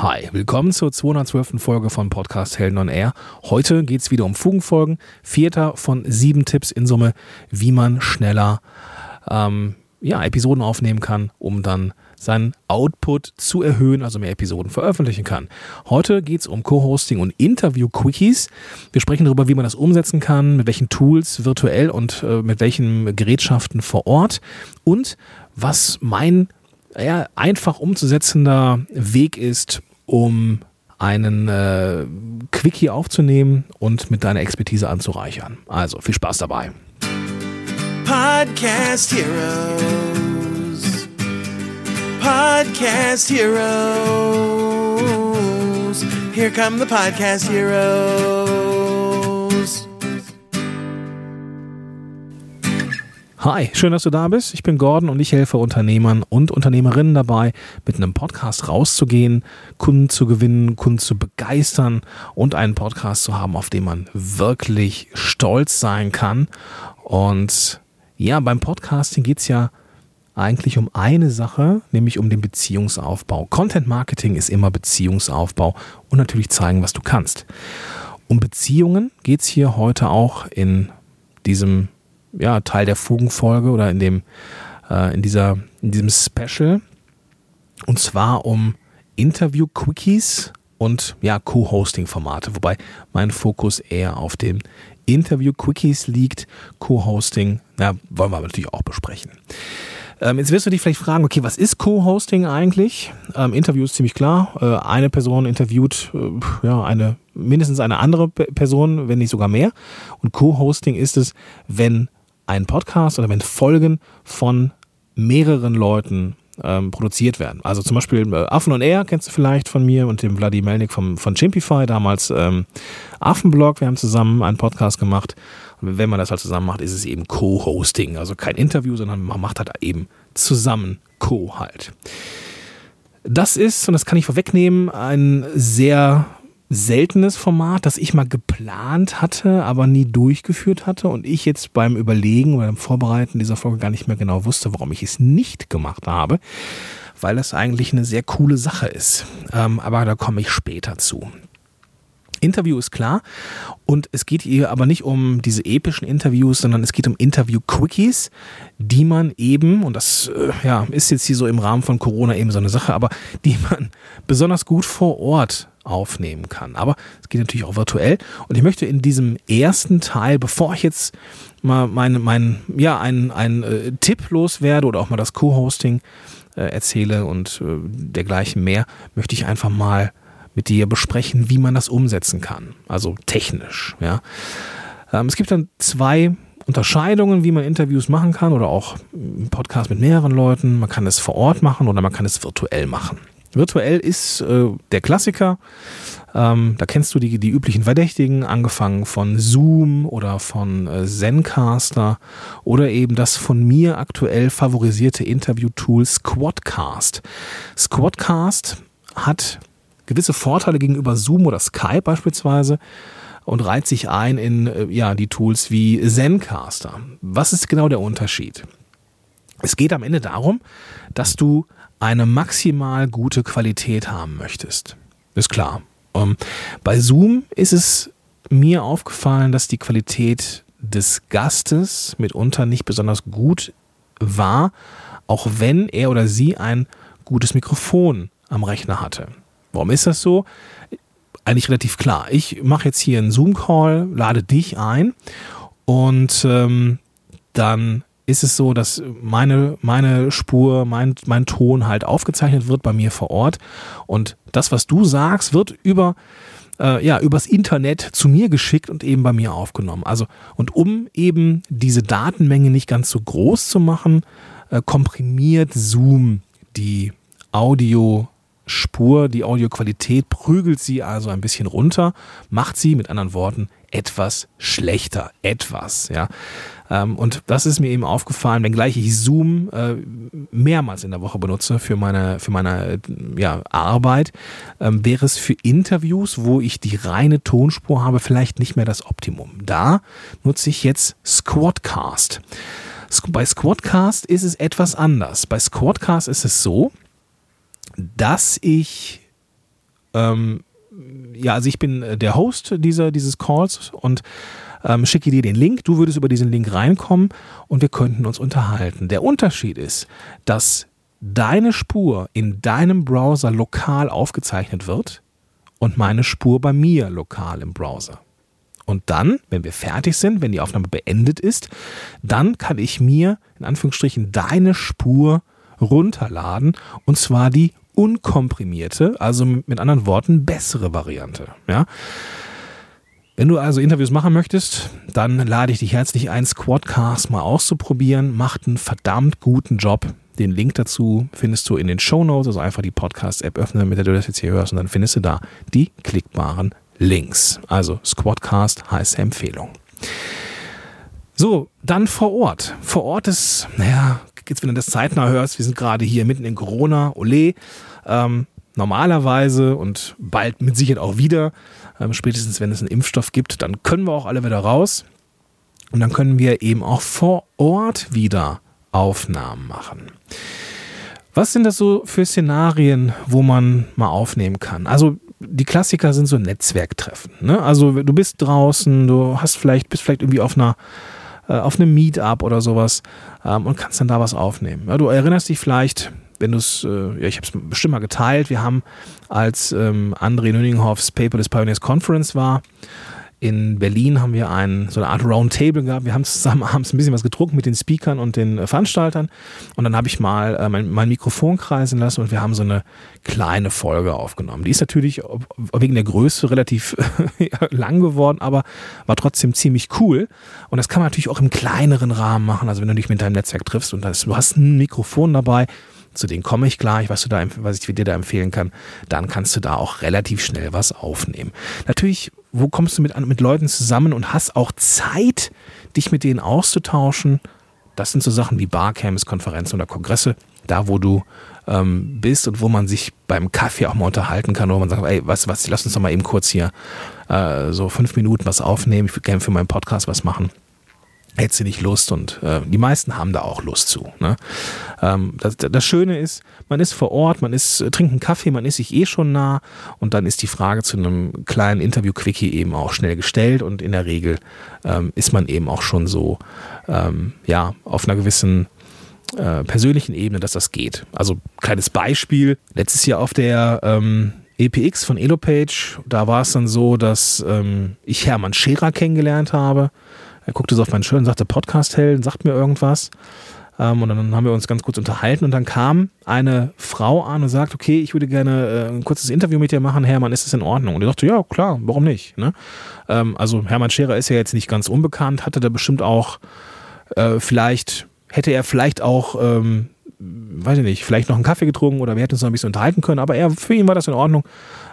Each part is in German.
Hi, willkommen zur 212. Folge von Podcast Helden on Air. Heute geht es wieder um Fugenfolgen. Vierter von sieben Tipps in Summe, wie man schneller ähm, ja, Episoden aufnehmen kann, um dann seinen Output zu erhöhen, also mehr Episoden veröffentlichen kann. Heute geht es um Co-Hosting und Interview-Quickies. Wir sprechen darüber, wie man das umsetzen kann, mit welchen Tools virtuell und äh, mit welchen Gerätschaften vor Ort und was mein ja, einfach umzusetzender Weg ist, um einen äh, Quickie aufzunehmen und mit deiner Expertise anzureichern. Also viel Spaß dabei. Podcast Heroes. Podcast Heroes. Here come the Podcast Heroes. Hi, schön, dass du da bist. Ich bin Gordon und ich helfe Unternehmern und Unternehmerinnen dabei, mit einem Podcast rauszugehen, Kunden zu gewinnen, Kunden zu begeistern und einen Podcast zu haben, auf den man wirklich stolz sein kann. Und ja, beim Podcasting geht es ja eigentlich um eine Sache, nämlich um den Beziehungsaufbau. Content Marketing ist immer Beziehungsaufbau und natürlich zeigen, was du kannst. Um Beziehungen geht es hier heute auch in diesem ja, Teil der Fugenfolge oder in dem äh, in dieser in diesem Special und zwar um Interview Quickies und ja Co-Hosting Formate, wobei mein Fokus eher auf dem Interview Quickies liegt, Co-Hosting, ja, wollen wir aber natürlich auch besprechen. Ähm, jetzt wirst du dich vielleicht fragen, okay, was ist Co-Hosting eigentlich? Ähm, Interview ist ziemlich klar. Äh, eine Person interviewt äh, ja eine mindestens eine andere Person, wenn nicht sogar mehr. Und Co-Hosting ist es, wenn ein Podcast oder wenn Folgen von mehreren Leuten ähm, produziert werden. Also zum Beispiel äh, Affen und Air kennst du vielleicht von mir und dem Vladi Melnik vom, von Chimpify, damals ähm, Affenblog. Wir haben zusammen einen Podcast gemacht. Und wenn man das halt zusammen macht, ist es eben Co-Hosting. Also kein Interview, sondern man macht halt eben zusammen Co halt. Das ist, und das kann ich vorwegnehmen, ein sehr seltenes Format, das ich mal geplant hatte, aber nie durchgeführt hatte und ich jetzt beim Überlegen oder beim Vorbereiten dieser Folge gar nicht mehr genau wusste, warum ich es nicht gemacht habe, weil es eigentlich eine sehr coole Sache ist. Ähm, aber da komme ich später zu. Interview ist klar und es geht hier aber nicht um diese epischen Interviews, sondern es geht um Interview-Quickies, die man eben, und das äh, ja, ist jetzt hier so im Rahmen von Corona eben so eine Sache, aber die man besonders gut vor Ort aufnehmen kann. Aber es geht natürlich auch virtuell. Und ich möchte in diesem ersten Teil, bevor ich jetzt mal meinen, mein, ja, einen, einen äh, Tipp loswerde oder auch mal das Co-Hosting äh, erzähle und äh, dergleichen mehr, möchte ich einfach mal mit dir besprechen, wie man das umsetzen kann. Also technisch, ja. Ähm, es gibt dann zwei Unterscheidungen, wie man Interviews machen kann oder auch einen Podcast mit mehreren Leuten. Man kann es vor Ort machen oder man kann es virtuell machen. Virtuell ist äh, der Klassiker. Ähm, da kennst du die, die üblichen Verdächtigen, angefangen von Zoom oder von äh, Zencaster oder eben das von mir aktuell favorisierte Interview-Tool Squadcast. Squadcast hat gewisse Vorteile gegenüber Zoom oder Skype beispielsweise und reiht sich ein in äh, ja, die Tools wie Zencaster. Was ist genau der Unterschied? Es geht am Ende darum, dass du eine maximal gute Qualität haben möchtest. Ist klar. Ähm, bei Zoom ist es mir aufgefallen, dass die Qualität des Gastes mitunter nicht besonders gut war, auch wenn er oder sie ein gutes Mikrofon am Rechner hatte. Warum ist das so? Eigentlich relativ klar. Ich mache jetzt hier einen Zoom-Call, lade dich ein und ähm, dann ist es so, dass meine, meine Spur, mein, mein Ton halt aufgezeichnet wird bei mir vor Ort. Und das, was du sagst, wird über, äh, ja, übers Internet zu mir geschickt und eben bei mir aufgenommen. Also, und um eben diese Datenmenge nicht ganz so groß zu machen, äh, komprimiert Zoom die Audio Spur, die Audioqualität, prügelt sie also ein bisschen runter, macht sie mit anderen Worten etwas schlechter. Etwas, ja. Ähm, und das ist mir eben aufgefallen, wenngleich ich Zoom äh, mehrmals in der Woche benutze für meine, für meine ja, Arbeit, ähm, wäre es für Interviews, wo ich die reine Tonspur habe, vielleicht nicht mehr das Optimum. Da nutze ich jetzt Squadcast. Bei Squadcast ist es etwas anders. Bei Squadcast ist es so, dass ich ähm, ja, also ich bin der Host dieser, dieses Calls und ähm, schicke dir den Link. Du würdest über diesen Link reinkommen und wir könnten uns unterhalten. Der Unterschied ist, dass deine Spur in deinem Browser lokal aufgezeichnet wird und meine Spur bei mir lokal im Browser. Und dann, wenn wir fertig sind, wenn die Aufnahme beendet ist, dann kann ich mir in Anführungsstrichen deine Spur runterladen und zwar die unkomprimierte, also mit anderen Worten bessere Variante. Ja? Wenn du also Interviews machen möchtest, dann lade ich dich herzlich ein, Squadcast mal auszuprobieren. Macht einen verdammt guten Job. Den Link dazu findest du in den Show Notes, also einfach die Podcast-App öffnen, mit der du das jetzt hier hörst, und dann findest du da die klickbaren Links. Also Squadcast, heiße Empfehlung. So, dann vor Ort. Vor Ort ist, naja, jetzt wenn du das zeitnah hörst, wir sind gerade hier mitten in Corona, ole. Ähm, normalerweise und bald mit Sicherheit auch wieder, ähm, spätestens wenn es einen Impfstoff gibt, dann können wir auch alle wieder raus. Und dann können wir eben auch vor Ort wieder Aufnahmen machen. Was sind das so für Szenarien, wo man mal aufnehmen kann? Also die Klassiker sind so Netzwerktreffen. Ne? Also du bist draußen, du hast vielleicht, bist vielleicht irgendwie auf einer äh, auf einem Meetup oder sowas ähm, und kannst dann da was aufnehmen. Ja, du erinnerst dich vielleicht, wenn du es, äh, ja, ich habe es bestimmt mal geteilt, wir haben, als ähm, André Nüninghoffs Paper des Pioneers Conference war, in Berlin haben wir ein, so eine Art Roundtable gehabt. Wir haben zusammen abends ein bisschen was getrunken mit den Speakern und den äh, Veranstaltern. Und dann habe ich mal äh, mein, mein, Mikrofon kreisen lassen und wir haben so eine kleine Folge aufgenommen. Die ist natürlich wegen der Größe relativ lang geworden, aber war trotzdem ziemlich cool. Und das kann man natürlich auch im kleineren Rahmen machen. Also wenn du dich mit deinem Netzwerk triffst und das, du hast ein Mikrofon dabei, zu denen komme ich gleich, was, du da, was ich dir da empfehlen kann, dann kannst du da auch relativ schnell was aufnehmen. Natürlich, wo kommst du mit, mit Leuten zusammen und hast auch Zeit, dich mit denen auszutauschen? Das sind so Sachen wie Barcamps, Konferenzen oder Kongresse, da wo du ähm, bist und wo man sich beim Kaffee auch mal unterhalten kann, wo man sagt, ey, was, was, lass uns doch mal eben kurz hier äh, so fünf Minuten was aufnehmen, ich würde gerne für meinen Podcast was machen hättest du nicht Lust und äh, die meisten haben da auch Lust zu. Ne? Ähm, das, das, Schöne ist, man ist vor Ort, man ist, äh, trinkt einen Kaffee, man ist sich eh schon nah und dann ist die Frage zu einem kleinen Interview-Quickie eben auch schnell gestellt und in der Regel ähm, ist man eben auch schon so ähm, ja, auf einer gewissen äh, persönlichen Ebene, dass das geht. Also kleines Beispiel, letztes Jahr auf der ähm, EPX von Elopage, da war es dann so, dass ähm, ich Hermann Scherer kennengelernt habe er guckte so auf meinen Schirm und sagte, Podcast-Helden, sagt mir irgendwas. Ähm, und dann haben wir uns ganz kurz unterhalten und dann kam eine Frau an und sagt, okay, ich würde gerne äh, ein kurzes Interview mit dir machen, Hermann, ist das in Ordnung? Und ich dachte, ja, klar, warum nicht? Ne? Ähm, also Hermann Scherer ist ja jetzt nicht ganz unbekannt, hatte da bestimmt auch äh, vielleicht, hätte er vielleicht auch ähm, weiß ich nicht, vielleicht noch einen Kaffee getrunken oder wir hätten uns noch ein bisschen unterhalten können, aber er, für ihn war das in Ordnung.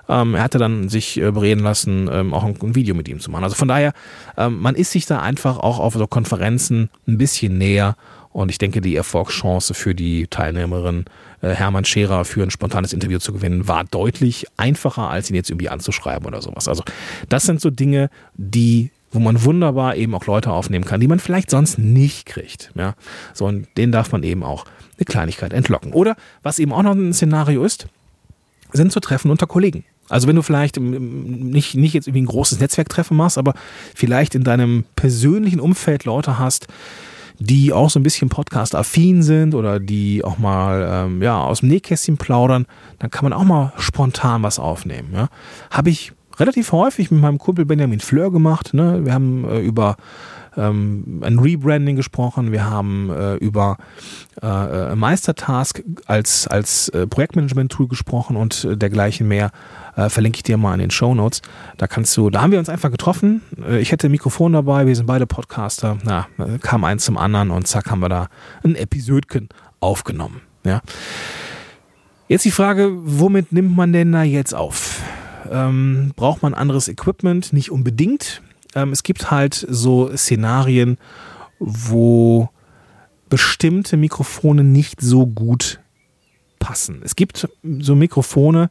Ähm, er hatte dann sich äh, bereden lassen, ähm, auch ein, ein, Video mit ihm zu machen. Also von daher, ähm, man ist sich da einfach auch auf so Konferenzen ein bisschen näher und ich denke, die Erfolgschance für die Teilnehmerin äh, Hermann Scherer für ein spontanes Interview zu gewinnen, war deutlich einfacher, als ihn jetzt irgendwie anzuschreiben oder sowas. Also das sind so Dinge, die wo man wunderbar eben auch Leute aufnehmen kann, die man vielleicht sonst nicht kriegt. Ja? So, und denen darf man eben auch eine Kleinigkeit entlocken. Oder was eben auch noch ein Szenario ist, sind zu Treffen unter Kollegen. Also wenn du vielleicht nicht, nicht jetzt irgendwie ein großes Netzwerktreffen machst, aber vielleicht in deinem persönlichen Umfeld Leute hast, die auch so ein bisschen Podcast-affin sind oder die auch mal ähm, ja, aus dem Nähkästchen plaudern, dann kann man auch mal spontan was aufnehmen. Ja. Habe ich relativ häufig mit meinem Kumpel Benjamin Fleur gemacht. Ne? Wir haben äh, über ähm, ein Rebranding gesprochen, wir haben äh, über äh, äh, Meistertask als, als äh, Projektmanagement-Tool gesprochen und äh, dergleichen mehr. Äh, verlinke ich dir mal in den Show Notes. Da kannst du, da haben wir uns einfach getroffen. ich hätte ein Mikrofon dabei, wir sind beide Podcaster. Na, kam eins zum anderen und zack haben wir da ein Episodchen aufgenommen. Ja. Jetzt die Frage, womit nimmt man denn da jetzt auf? Ähm, braucht man anderes Equipment? Nicht unbedingt. Ähm, es gibt halt so Szenarien, wo bestimmte Mikrofone nicht so gut passen. Es gibt so Mikrofone,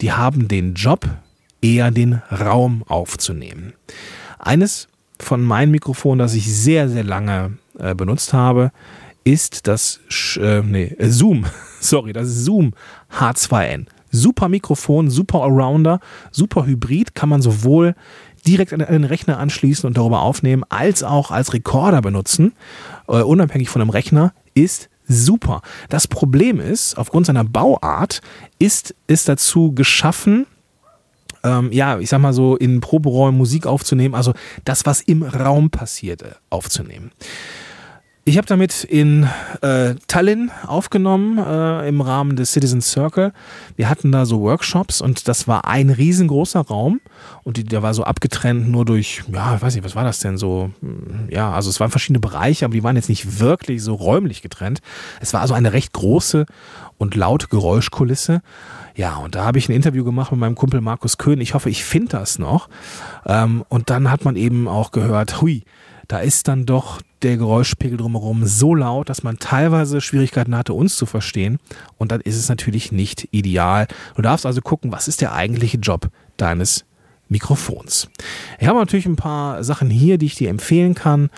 die haben den Job, eher den Raum aufzunehmen. Eines von meinen Mikrofonen, das ich sehr, sehr lange äh, benutzt habe, ist das äh, nee, Zoom. Sorry, das Zoom H2N. Super Mikrofon, super Allrounder, super Hybrid, kann man sowohl direkt an den Rechner anschließen und darüber aufnehmen, als auch als Rekorder benutzen, äh, unabhängig von dem Rechner, ist super. Das Problem ist, aufgrund seiner Bauart ist es dazu geschaffen, ähm, ja, ich sag mal so, in Proberäumen Musik aufzunehmen, also das, was im Raum passiert, äh, aufzunehmen. Ich habe damit in äh, Tallinn aufgenommen äh, im Rahmen des Citizen Circle. Wir hatten da so Workshops und das war ein riesengroßer Raum und die, der war so abgetrennt nur durch, ja, ich weiß nicht, was war das denn so? Hm, ja, also es waren verschiedene Bereiche, aber die waren jetzt nicht wirklich so räumlich getrennt. Es war also eine recht große und laute Geräuschkulisse. Ja, und da habe ich ein Interview gemacht mit meinem Kumpel Markus Köhn. Ich hoffe, ich finde das noch. Ähm, und dann hat man eben auch gehört, hui, da ist dann doch der Geräuschpegel drumherum so laut, dass man teilweise Schwierigkeiten hatte, uns zu verstehen. Und dann ist es natürlich nicht ideal. Du darfst also gucken, was ist der eigentliche Job deines Mikrofons. Ich habe natürlich ein paar Sachen hier, die ich dir empfehlen kann.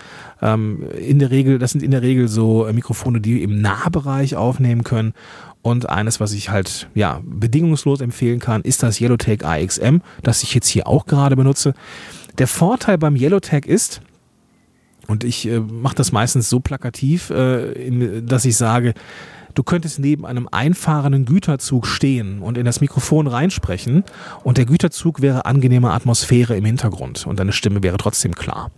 Ähm, in der Regel, das sind in der Regel so Mikrofone, die im Nahbereich aufnehmen können. Und eines, was ich halt ja bedingungslos empfehlen kann, ist das Yellowtag AXM, das ich jetzt hier auch gerade benutze. Der Vorteil beim Yellowtag ist, und ich äh, mache das meistens so plakativ, äh, in, dass ich sage, du könntest neben einem einfahrenden Güterzug stehen und in das Mikrofon reinsprechen und der Güterzug wäre angenehme Atmosphäre im Hintergrund und deine Stimme wäre trotzdem klar.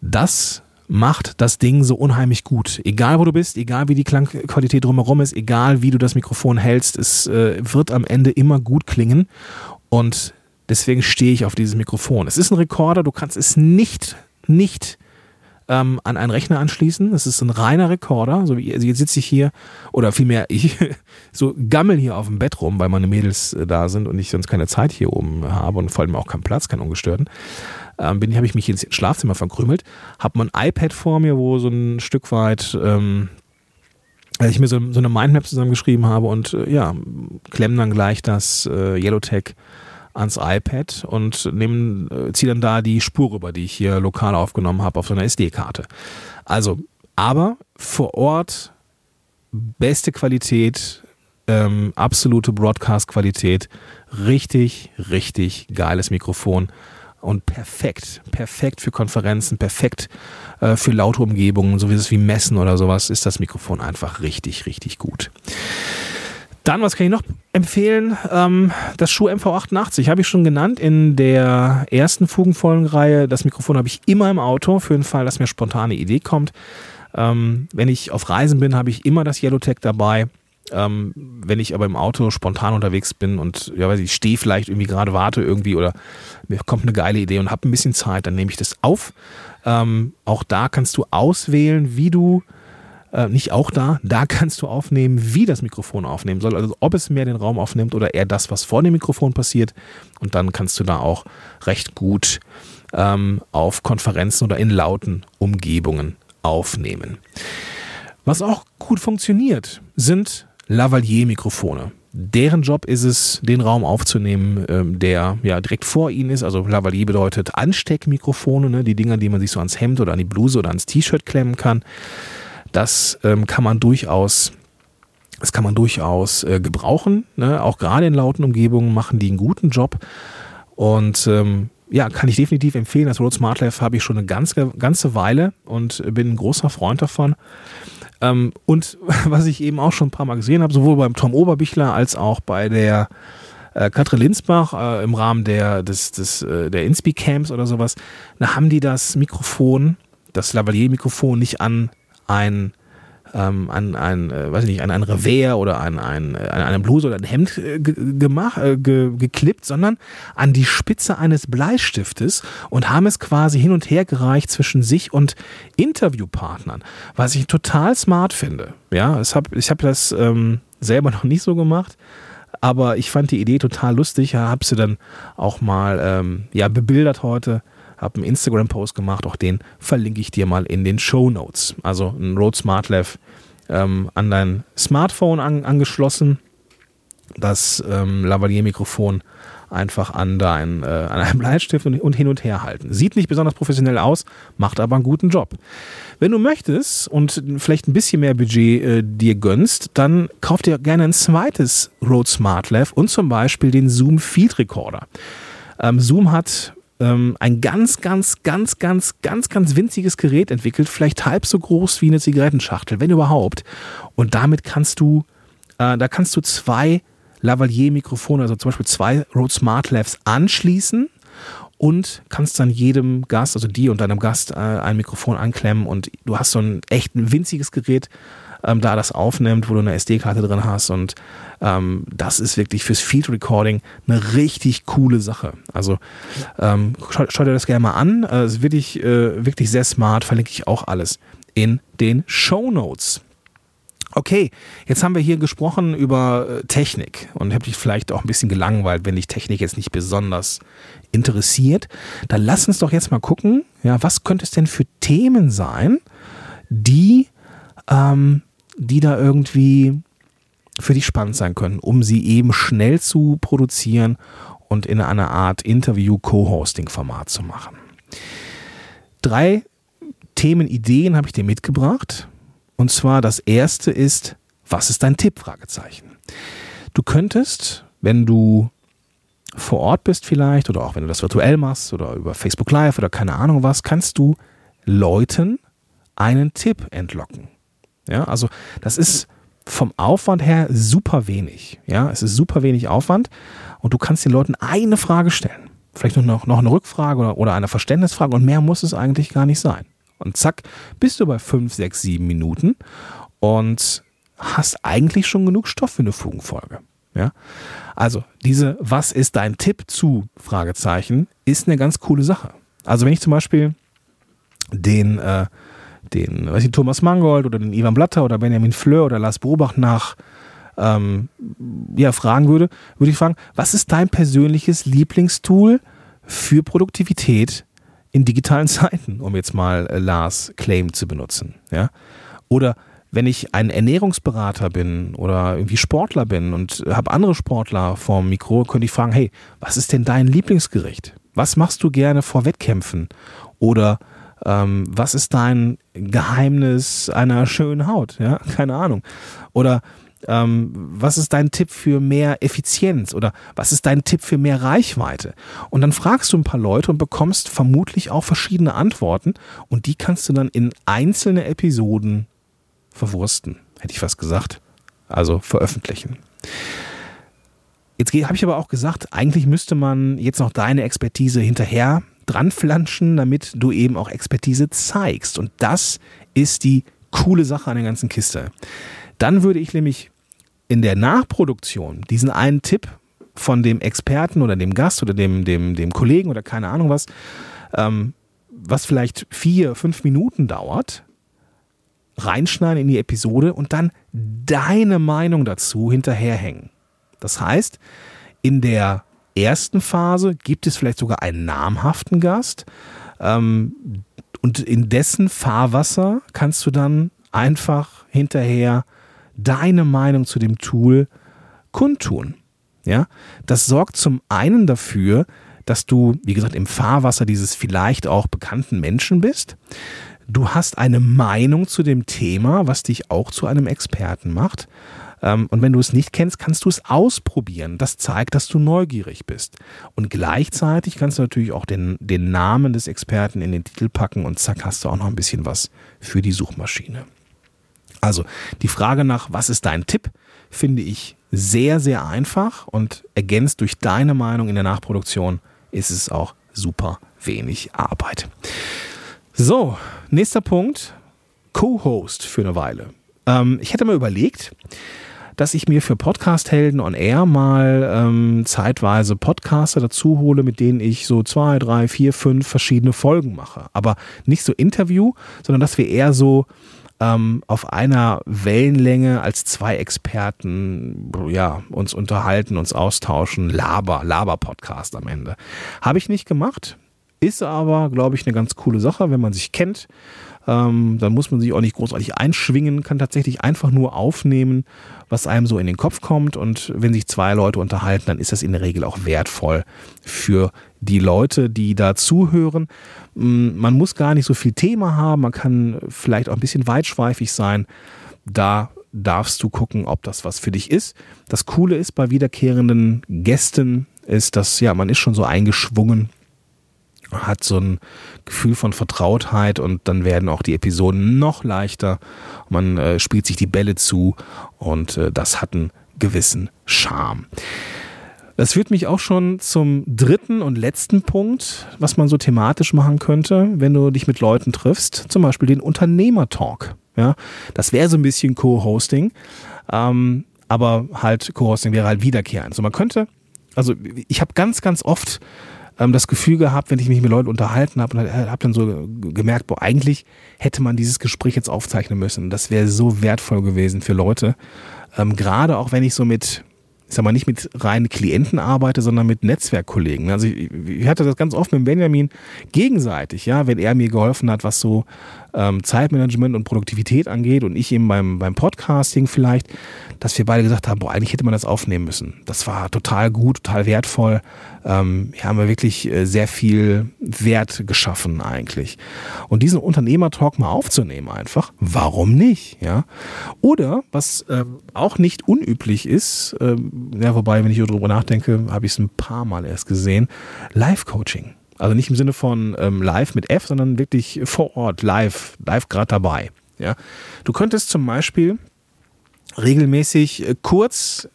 Das macht das Ding so unheimlich gut. Egal wo du bist, egal wie die Klangqualität drumherum ist, egal wie du das Mikrofon hältst, es äh, wird am Ende immer gut klingen und deswegen stehe ich auf dieses Mikrofon. Es ist ein Rekorder, du kannst es nicht, nicht ähm, an einen Rechner anschließen. Das ist ein reiner Rekorder. So wie also jetzt sitze ich hier oder vielmehr ich so gammel hier auf dem Bett rum, weil meine Mädels äh, da sind und ich sonst keine Zeit hier oben habe und vor allem auch keinen Platz, keinen ungestörten. Ähm, bin habe ich mich ins Schlafzimmer verkrümelt, habe mein iPad vor mir, wo so ein Stück weit ähm, also ich mir so, so eine Mindmap zusammengeschrieben habe und äh, ja, klemmen dann gleich das äh, Yellowtech ans iPad und nehmen, äh, ziehe dann da die Spur rüber, die ich hier lokal aufgenommen habe, auf so einer SD-Karte. Also, aber vor Ort beste Qualität, ähm, absolute Broadcast-Qualität, richtig, richtig geiles Mikrofon und perfekt, perfekt für Konferenzen, perfekt äh, für laute Umgebungen, so wie es wie Messen oder sowas, ist das Mikrofon einfach richtig, richtig gut. Dann, was kann ich noch empfehlen? Ähm, das Schuh MV88 habe ich schon genannt in der ersten Fugenfolgenreihe. Das Mikrofon habe ich immer im Auto für den Fall, dass mir spontane Idee kommt. Ähm, wenn ich auf Reisen bin, habe ich immer das Yellowtech dabei. Ähm, wenn ich aber im Auto spontan unterwegs bin und ja, weiß ich, stehe vielleicht irgendwie gerade, warte irgendwie oder mir kommt eine geile Idee und habe ein bisschen Zeit, dann nehme ich das auf. Ähm, auch da kannst du auswählen, wie du äh, nicht auch da. Da kannst du aufnehmen, wie das Mikrofon aufnehmen soll. Also ob es mehr den Raum aufnimmt oder eher das, was vor dem Mikrofon passiert. Und dann kannst du da auch recht gut ähm, auf Konferenzen oder in lauten Umgebungen aufnehmen. Was auch gut funktioniert, sind Lavalier-Mikrofone. Deren Job ist es, den Raum aufzunehmen, ähm, der ja direkt vor ihnen ist. Also Lavalier bedeutet Ansteckmikrofone, ne? die Dinger, die man sich so ans Hemd oder an die Bluse oder ans T-Shirt klemmen kann. Das ähm, kann man durchaus das kann man durchaus äh, gebrauchen. Ne? Auch gerade in lauten Umgebungen machen die einen guten Job. Und ähm, ja, kann ich definitiv empfehlen. Das Rode SmartLav habe ich schon eine ganze, ganze Weile und bin ein großer Freund davon. Ähm, und was ich eben auch schon ein paar Mal gesehen habe, sowohl beim Tom Oberbichler als auch bei der äh, Katrin Linsbach äh, im Rahmen der, des, des, äh, der Inspi-Camps oder sowas, da haben die das Mikrofon, das Lavalier-Mikrofon nicht an ein ähm, an ein, äh, weiß ich nicht, an ein Revers oder an, ein, an eine Bluse oder ein Hemd äh, gemacht, äh, ge geklippt, sondern an die Spitze eines Bleistiftes und haben es quasi hin und her gereicht zwischen sich und Interviewpartnern, was ich total smart finde. Ja, ich habe ich hab das ähm, selber noch nicht so gemacht, aber ich fand die Idee total lustig, habe sie dann auch mal ähm, ja, bebildert heute habe einen Instagram-Post gemacht, auch den verlinke ich dir mal in den Show Notes. Also ein Rode SmartLav ähm, an dein Smartphone an, angeschlossen das ähm, Lavalier-Mikrofon einfach an, dein, äh, an einem Bleistift und, und hin und her halten. Sieht nicht besonders professionell aus, macht aber einen guten Job. Wenn du möchtest und vielleicht ein bisschen mehr Budget äh, dir gönnst, dann kauf dir gerne ein zweites Rode Smart Lav und zum Beispiel den Zoom Field Recorder. Ähm, Zoom hat ähm, ein ganz, ganz, ganz, ganz, ganz, ganz winziges Gerät entwickelt, vielleicht halb so groß wie eine Zigarettenschachtel, wenn überhaupt. Und damit kannst du, äh, da kannst du zwei Lavalier-Mikrofone, also zum Beispiel zwei Rode Smart Lavs anschließen und kannst dann jedem Gast, also dir und deinem Gast, äh, ein Mikrofon anklemmen und du hast so ein echt ein winziges Gerät, ähm, da das aufnimmt, wo du eine SD-Karte drin hast und ähm, das ist wirklich fürs Field Recording eine richtig coole Sache. Also ähm, schau, schau, dir das gerne mal an, äh, ist wirklich, äh, wirklich sehr smart, verlinke ich auch alles in den Show Notes. Okay, jetzt haben wir hier gesprochen über äh, Technik und habe dich vielleicht auch ein bisschen gelangweilt, wenn dich Technik jetzt nicht besonders interessiert. Dann lass uns doch jetzt mal gucken, ja, was könnte es denn für Themen sein, die, ähm, die da irgendwie für dich spannend sein können, um sie eben schnell zu produzieren und in einer Art Interview-Co-Hosting-Format zu machen. Drei Themenideen habe ich dir mitgebracht. Und zwar das erste ist, was ist dein Tipp? Du könntest, wenn du vor Ort bist vielleicht oder auch wenn du das virtuell machst oder über Facebook Live oder keine Ahnung was, kannst du Leuten einen Tipp entlocken. Ja, also das ist vom Aufwand her super wenig. Ja, es ist super wenig Aufwand und du kannst den Leuten eine Frage stellen. Vielleicht noch, noch eine Rückfrage oder, oder eine Verständnisfrage und mehr muss es eigentlich gar nicht sein. Und zack, bist du bei 5, 6, 7 Minuten und hast eigentlich schon genug Stoff für eine Fugenfolge. Ja? Also, diese Was ist dein Tipp zu? Fragezeichen ist eine ganz coole Sache. Also, wenn ich zum Beispiel den, äh, den weiß ich, Thomas Mangold oder den Ivan Blatter oder Benjamin Fleur oder Lars Bobach nach ähm, ja, fragen würde, würde ich fragen, was ist dein persönliches Lieblingstool für Produktivität in digitalen Zeiten, um jetzt mal äh, Lars Claim zu benutzen. Ja? Oder wenn ich ein Ernährungsberater bin oder irgendwie Sportler bin und habe andere Sportler vorm Mikro, könnte ich fragen, hey, was ist denn dein Lieblingsgericht? Was machst du gerne vor Wettkämpfen? Oder ähm, was ist dein Geheimnis einer schönen Haut? Ja, keine Ahnung. Oder ähm, was ist dein Tipp für mehr Effizienz oder was ist dein Tipp für mehr Reichweite? Und dann fragst du ein paar Leute und bekommst vermutlich auch verschiedene Antworten und die kannst du dann in einzelne Episoden verwursten, hätte ich fast gesagt. Also veröffentlichen. Jetzt habe ich aber auch gesagt, eigentlich müsste man jetzt noch deine Expertise hinterher dranflanschen, damit du eben auch Expertise zeigst. Und das ist die coole Sache an der ganzen Kiste. Dann würde ich nämlich in der Nachproduktion diesen einen Tipp von dem Experten oder dem Gast oder dem, dem, dem Kollegen oder keine Ahnung was, ähm, was vielleicht vier, fünf Minuten dauert, reinschneiden in die Episode und dann deine Meinung dazu hinterherhängen. Das heißt, in der ersten Phase gibt es vielleicht sogar einen namhaften Gast ähm, und in dessen Fahrwasser kannst du dann einfach hinterher deine Meinung zu dem Tool kundtun. Ja, das sorgt zum einen dafür, dass du, wie gesagt, im Fahrwasser dieses vielleicht auch bekannten Menschen bist. Du hast eine Meinung zu dem Thema, was dich auch zu einem Experten macht. Ähm, und wenn du es nicht kennst, kannst du es ausprobieren. Das zeigt, dass du neugierig bist. Und gleichzeitig kannst du natürlich auch den, den Namen des Experten in den Titel packen und zack, hast du auch noch ein bisschen was für die Suchmaschine. Also die Frage nach, was ist dein Tipp, finde ich sehr, sehr einfach und ergänzt durch deine Meinung in der Nachproduktion ist es auch super wenig Arbeit. So, nächster Punkt, Co-Host für eine Weile. Ähm, ich hätte mal überlegt, dass ich mir für Podcast Helden on Air mal ähm, zeitweise Podcaster dazu hole, mit denen ich so zwei, drei, vier, fünf verschiedene Folgen mache. Aber nicht so Interview, sondern dass wir eher so ähm, auf einer Wellenlänge als zwei Experten ja, uns unterhalten, uns austauschen. Laber, Laber-Podcast am Ende. Habe ich nicht gemacht. Ist aber, glaube ich, eine ganz coole Sache, wenn man sich kennt. Ähm, dann muss man sich auch nicht großartig einschwingen, kann tatsächlich einfach nur aufnehmen, was einem so in den Kopf kommt. Und wenn sich zwei Leute unterhalten, dann ist das in der Regel auch wertvoll für die Leute, die da zuhören. Mm, man muss gar nicht so viel Thema haben, man kann vielleicht auch ein bisschen weitschweifig sein. Da darfst du gucken, ob das was für dich ist. Das Coole ist bei wiederkehrenden Gästen, ist, dass ja, man ist schon so eingeschwungen, hat so ein Gefühl von Vertrautheit und dann werden auch die Episoden noch leichter. Man äh, spielt sich die Bälle zu und äh, das hat einen gewissen Charme. Das führt mich auch schon zum dritten und letzten Punkt, was man so thematisch machen könnte, wenn du dich mit Leuten triffst, zum Beispiel den Unternehmertalk. Ja, das wäre so ein bisschen Co-Hosting, ähm, aber halt Co-Hosting wäre halt wiederkehrend. So, man könnte, also ich habe ganz, ganz oft ähm, das Gefühl gehabt, wenn ich mich mit Leuten unterhalten habe und habe dann so gemerkt, boah, eigentlich hätte man dieses Gespräch jetzt aufzeichnen müssen. Das wäre so wertvoll gewesen für Leute. Ähm, Gerade auch wenn ich so mit ich sag mal, nicht mit reinen Klienten arbeite, sondern mit Netzwerkkollegen. Also ich, ich hatte das ganz oft mit Benjamin gegenseitig, ja, wenn er mir geholfen hat, was so ähm, Zeitmanagement und Produktivität angeht und ich eben beim, beim Podcasting vielleicht, dass wir beide gesagt haben, boah, eigentlich hätte man das aufnehmen müssen. Das war total gut, total wertvoll. Ähm, hier haben wir wirklich äh, sehr viel Wert geschaffen eigentlich. Und diesen Unternehmertalk mal aufzunehmen einfach, warum nicht? Ja? Oder, was ähm, auch nicht unüblich ist, ähm, ja, wobei, wenn ich darüber nachdenke, habe ich es ein paar Mal erst gesehen, Live-Coaching. Also nicht im Sinne von ähm, live mit F, sondern wirklich vor Ort, live, live gerade dabei. Ja? Du könntest zum Beispiel regelmäßig äh, kurz,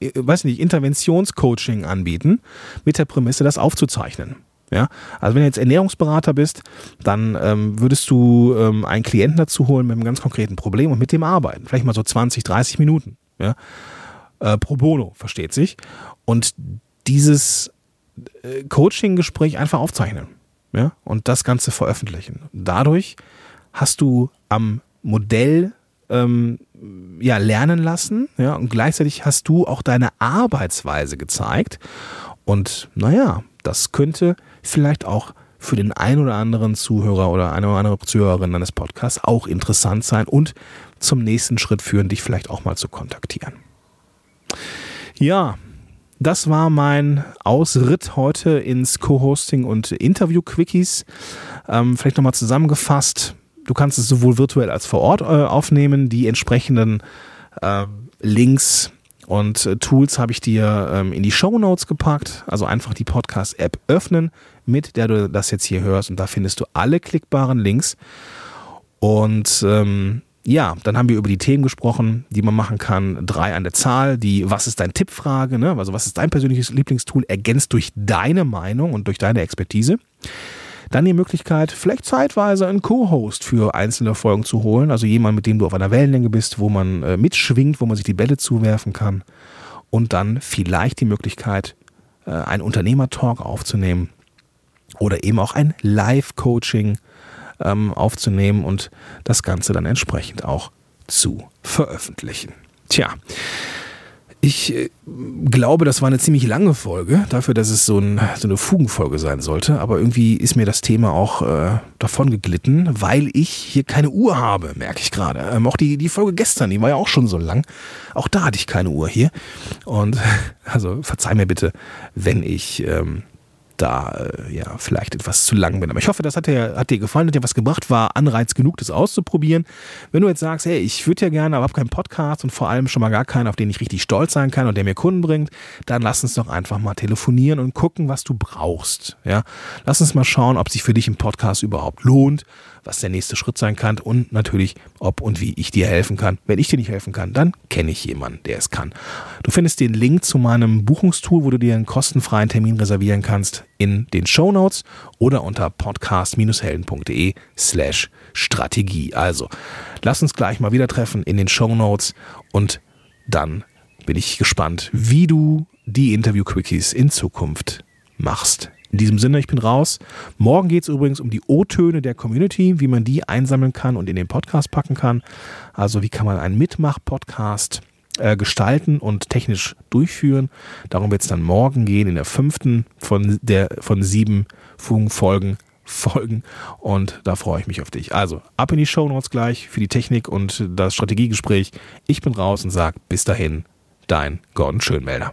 äh, weiß nicht, Interventionscoaching anbieten, mit der Prämisse, das aufzuzeichnen. Ja, also wenn du jetzt Ernährungsberater bist, dann ähm, würdest du ähm, einen Klienten dazu holen mit einem ganz konkreten Problem und mit dem arbeiten. Vielleicht mal so 20, 30 Minuten. Ja? Äh, pro bono, versteht sich. Und dieses Coaching-Gespräch einfach aufzeichnen ja? und das Ganze veröffentlichen. Dadurch hast du am Modell ähm, ja, lernen lassen ja? und gleichzeitig hast du auch deine Arbeitsweise gezeigt. Und naja, das könnte vielleicht auch für den einen oder anderen Zuhörer oder eine oder andere Zuhörerin eines Podcasts auch interessant sein und zum nächsten Schritt führen, dich vielleicht auch mal zu kontaktieren. Ja, das war mein Ausritt heute ins Co-Hosting und Interview-Quickies. Ähm, vielleicht nochmal zusammengefasst. Du kannst es sowohl virtuell als vor Ort äh, aufnehmen. Die entsprechenden äh, Links und äh, Tools habe ich dir ähm, in die Show Notes gepackt. Also einfach die Podcast-App öffnen, mit der du das jetzt hier hörst. Und da findest du alle klickbaren Links. Und ähm, ja, dann haben wir über die Themen gesprochen, die man machen kann. Drei an der Zahl, die Was ist dein Tippfrage, ne? also was ist dein persönliches Lieblingstool, ergänzt durch deine Meinung und durch deine Expertise. Dann die Möglichkeit, vielleicht zeitweise einen Co-Host für einzelne Folgen zu holen, also jemand, mit dem du auf einer Wellenlänge bist, wo man äh, mitschwingt, wo man sich die Bälle zuwerfen kann. Und dann vielleicht die Möglichkeit, äh, einen Unternehmertalk aufzunehmen oder eben auch ein Live-Coaching ähm, aufzunehmen und das Ganze dann entsprechend auch zu veröffentlichen. Tja, ich äh, glaube, das war eine ziemlich lange Folge, dafür, dass es so, ein, so eine Fugenfolge sein sollte. Aber irgendwie ist mir das Thema auch äh, davon geglitten, weil ich hier keine Uhr habe, merke ich gerade. Ähm, auch die, die Folge gestern, die war ja auch schon so lang. Auch da hatte ich keine Uhr hier. Und also verzeih mir bitte, wenn ich ähm, da äh, ja vielleicht etwas zu lang bin. Aber ich hoffe, das hat dir, hat dir gefallen, hat dir was gebracht, war Anreiz genug, das auszuprobieren. Wenn du jetzt sagst, hey, ich würde ja gerne, aber habe keinen Podcast und vor allem schon mal gar keinen, auf den ich richtig stolz sein kann und der mir Kunden bringt, dann lass uns doch einfach mal telefonieren und gucken, was du brauchst. Ja, lass uns mal schauen, ob sich für dich ein Podcast überhaupt lohnt was der nächste Schritt sein kann und natürlich, ob und wie ich dir helfen kann. Wenn ich dir nicht helfen kann, dann kenne ich jemanden, der es kann. Du findest den Link zu meinem Buchungstool, wo du dir einen kostenfreien Termin reservieren kannst, in den Show Notes oder unter podcast-helden.de slash Strategie. Also, lass uns gleich mal wieder treffen in den Show Notes und dann bin ich gespannt, wie du die Interview-Quickies in Zukunft machst. In diesem Sinne, ich bin raus. Morgen geht es übrigens um die O-Töne der Community, wie man die einsammeln kann und in den Podcast packen kann. Also wie kann man einen Mitmach-Podcast äh, gestalten und technisch durchführen. Darum wird es dann morgen gehen in der fünften von, der, von sieben Folgen. Folgen und da freue ich mich auf dich. Also ab in die Show Notes gleich für die Technik und das Strategiegespräch. Ich bin raus und sage bis dahin, dein Gordon Schönmelder.